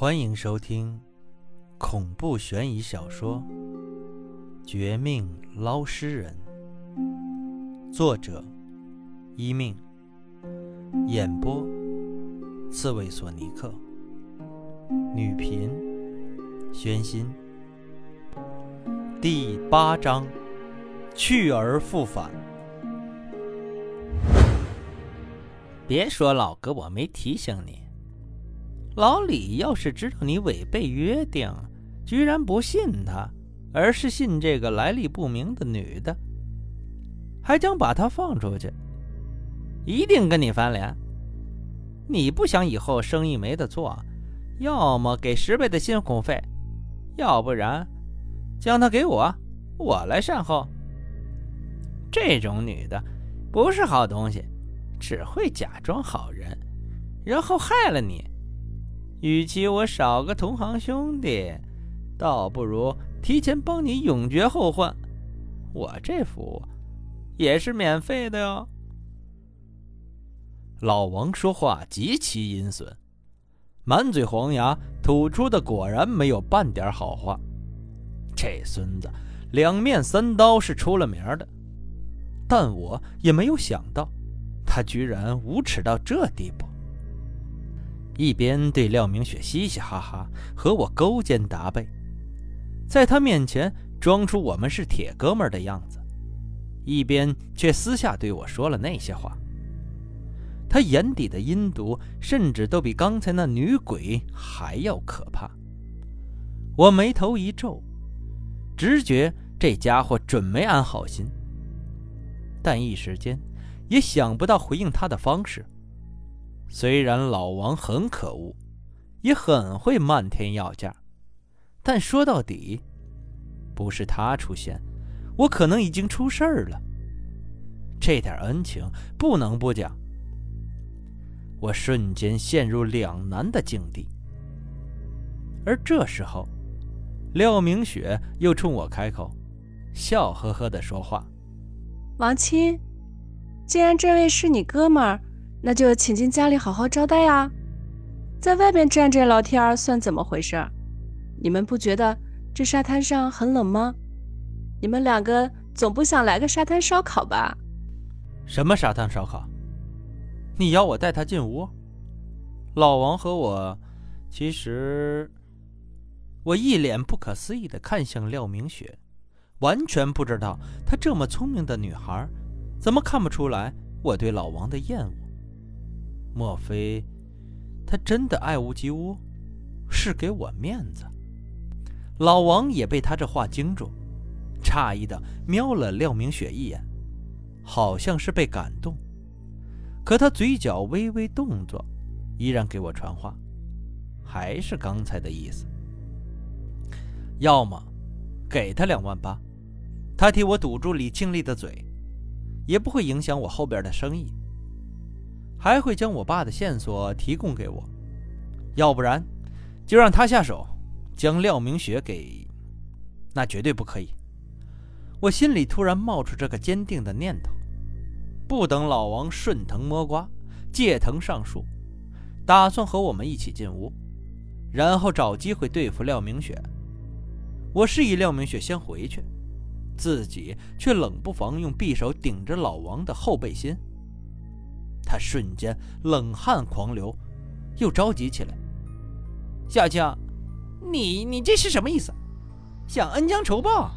欢迎收听恐怖悬疑小说《绝命捞尸人》，作者：一命，演播：刺猬索尼克，女频：宣心。第八章：去而复返。别说老哥，我没提醒你。老李要是知道你违背约定，居然不信他，而是信这个来历不明的女的，还将把她放出去，一定跟你翻脸。你不想以后生意没得做，要么给十倍的辛苦费，要不然将她给我，我来善后。这种女的不是好东西。只会假装好人，然后害了你。与其我少个同行兄弟，倒不如提前帮你永绝后患。我这服务也是免费的哟。老王说话极其阴损，满嘴黄牙，吐出的果然没有半点好话。这孙子两面三刀是出了名的，但我也没有想到。他居然无耻到这地步！一边对廖明雪嘻嘻哈哈，和我勾肩搭背，在他面前装出我们是铁哥们儿的样子，一边却私下对我说了那些话。他眼底的阴毒，甚至都比刚才那女鬼还要可怕。我眉头一皱，直觉这家伙准没安好心，但一时间。也想不到回应他的方式。虽然老王很可恶，也很会漫天要价，但说到底，不是他出现，我可能已经出事儿了。这点恩情不能不讲。我瞬间陷入两难的境地。而这时候，廖明雪又冲我开口，笑呵呵的说话：“王亲。”既然这位是你哥们儿，那就请进家里好好招待呀。在外面站着聊天算怎么回事？你们不觉得这沙滩上很冷吗？你们两个总不想来个沙滩烧烤吧？什么沙滩烧烤？你要我带他进屋？老王和我，其实……我一脸不可思议的看向廖明雪，完全不知道她这么聪明的女孩。怎么看不出来我对老王的厌恶？莫非他真的爱屋及乌，是给我面子？老王也被他这话惊住，诧异的瞄了廖明雪一眼，好像是被感动。可他嘴角微微动作，依然给我传话，还是刚才的意思。要么给他两万八，他替我堵住李庆丽的嘴。也不会影响我后边的生意，还会将我爸的线索提供给我，要不然就让他下手，将廖明雪给……那绝对不可以。我心里突然冒出这个坚定的念头，不等老王顺藤摸瓜，借藤上树，打算和我们一起进屋，然后找机会对付廖明雪。我示意廖明雪先回去。自己却冷不防用匕首顶着老王的后背心，他瞬间冷汗狂流，又着急起来。小青，你你这是什么意思？想恩将仇报？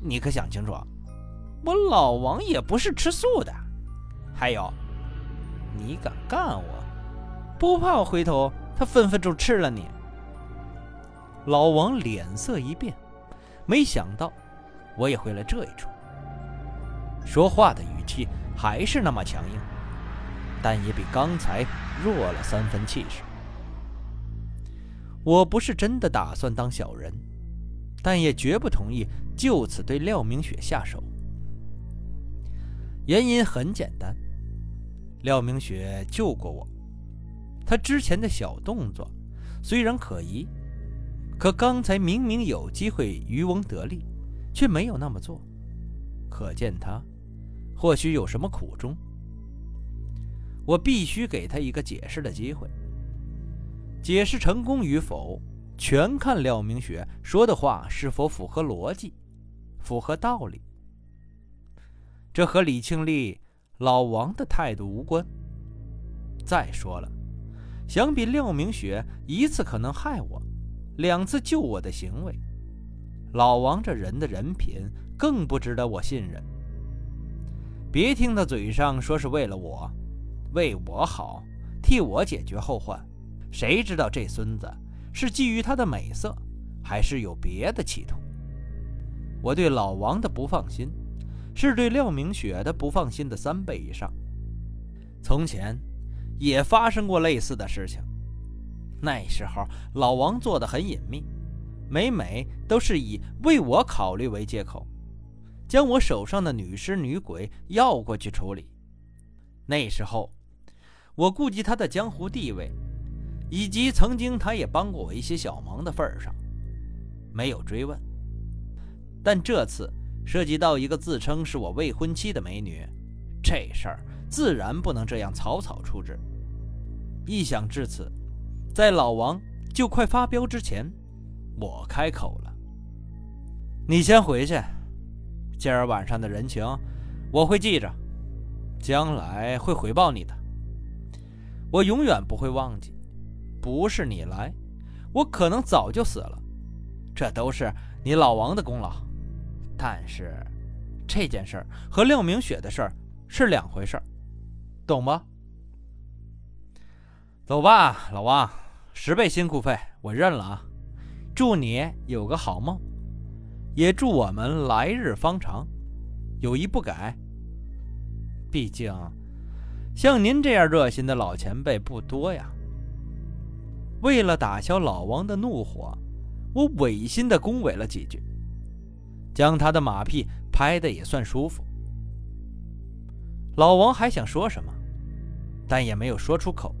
你可想清楚，我老王也不是吃素的。还有，你敢干我，不怕我回头他分分钟吃了你？老王脸色一变，没想到。我也会了这一出，说话的语气还是那么强硬，但也比刚才弱了三分气势。我不是真的打算当小人，但也绝不同意就此对廖明雪下手。原因很简单，廖明雪救过我，她之前的小动作虽然可疑，可刚才明明有机会渔翁得利。却没有那么做，可见他或许有什么苦衷。我必须给他一个解释的机会。解释成功与否，全看廖明雪说的话是否符合逻辑，符合道理。这和李庆利、老王的态度无关。再说了，相比廖明雪一次可能害我，两次救我的行为，老王这人的人品更不值得我信任。别听他嘴上说是为了我，为我好，替我解决后患，谁知道这孙子是基于他的美色，还是有别的企图？我对老王的不放心，是对廖明雪的不放心的三倍以上。从前也发生过类似的事情，那时候老王做的很隐秘，每每都是以为我考虑为借口。将我手上的女尸女鬼要过去处理。那时候，我顾及他的江湖地位，以及曾经他也帮过我一些小忙的份上，没有追问。但这次涉及到一个自称是我未婚妻的美女，这事儿自然不能这样草草处置。一想至此，在老王就快发飙之前，我开口了：“你先回去。”今儿晚上的人情，我会记着，将来会回报你的。我永远不会忘记。不是你来，我可能早就死了。这都是你老王的功劳。但是，这件事儿和廖明雪的事儿是两回事儿，懂吗？走吧，老王，十倍辛苦费我认了啊！祝你有个好梦。也祝我们来日方长，有一不改。毕竟，像您这样热心的老前辈不多呀。为了打消老王的怒火，我违心的恭维了几句，将他的马屁拍得也算舒服。老王还想说什么，但也没有说出口。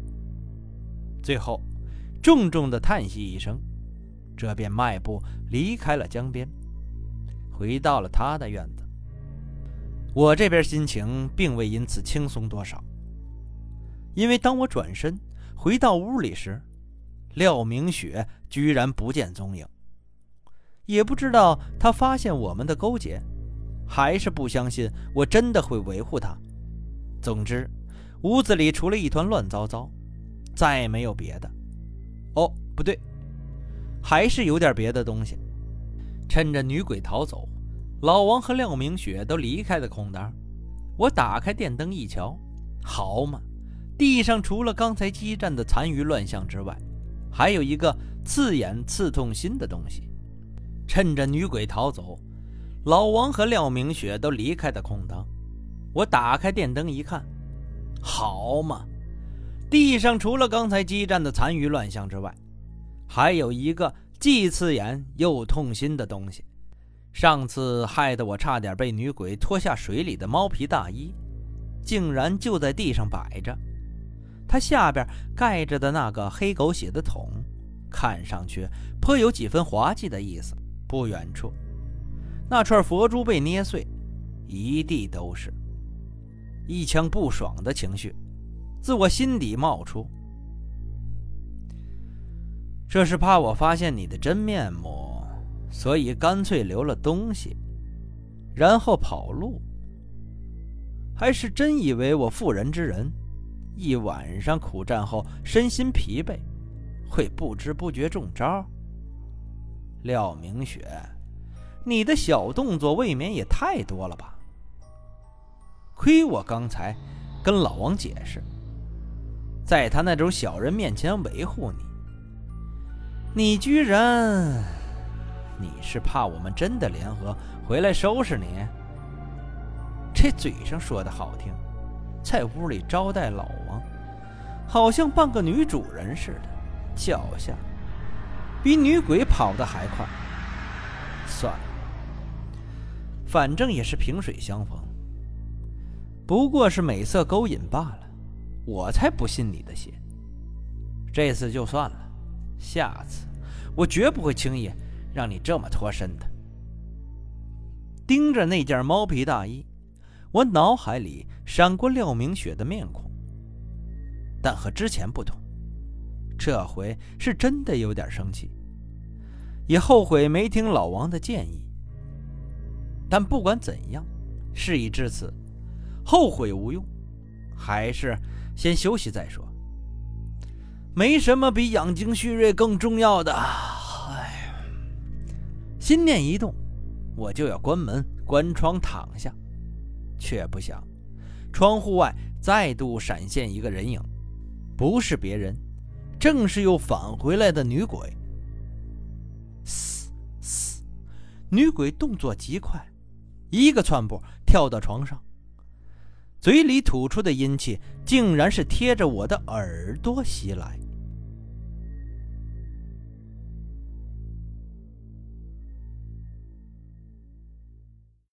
最后，重重的叹息一声，这便迈步离开了江边。回到了他的院子，我这边心情并未因此轻松多少，因为当我转身回到屋里时，廖明雪居然不见踪影。也不知道他发现我们的勾结，还是不相信我真的会维护他。总之，屋子里除了一团乱糟糟，再没有别的。哦，不对，还是有点别的东西。趁着女鬼逃走，老王和廖明雪都离开的空当，我打开电灯一瞧，好嘛，地上除了刚才激战的残余乱象之外，还有一个刺眼刺痛心的东西。趁着女鬼逃走，老王和廖明雪都离开的空当，我打开电灯一看，好嘛，地上除了刚才激战的残余乱象之外，还有一个。既刺眼又痛心的东西，上次害得我差点被女鬼拖下水里的猫皮大衣，竟然就在地上摆着。它下边盖着的那个黑狗血的桶，看上去颇有几分滑稽的意思。不远处，那串佛珠被捏碎，一地都是。一腔不爽的情绪自我心底冒出。这是怕我发现你的真面目，所以干脆留了东西，然后跑路。还是真以为我妇人之仁，一晚上苦战后身心疲惫，会不知不觉中招？廖明雪，你的小动作未免也太多了吧？亏我刚才跟老王解释，在他那种小人面前维护你。你居然，你是怕我们真的联合回来收拾你？这嘴上说的好听，在屋里招待老，好像半个女主人似的，脚下比女鬼跑的还快。算了，反正也是萍水相逢，不过是美色勾引罢了，我才不信你的邪。这次就算了。下次，我绝不会轻易让你这么脱身的。盯着那件猫皮大衣，我脑海里闪过廖明雪的面孔，但和之前不同，这回是真的有点生气，也后悔没听老王的建议。但不管怎样，事已至此，后悔无用，还是先休息再说。没什么比养精蓄锐更重要的。哎，心念一动，我就要关门、关窗、躺下，却不想，窗户外再度闪现一个人影，不是别人。正是又返回来的女鬼。嘶嘶，女鬼动作极快，一个窜步跳到床上，嘴里吐出的阴气竟然是贴着我的耳朵袭来。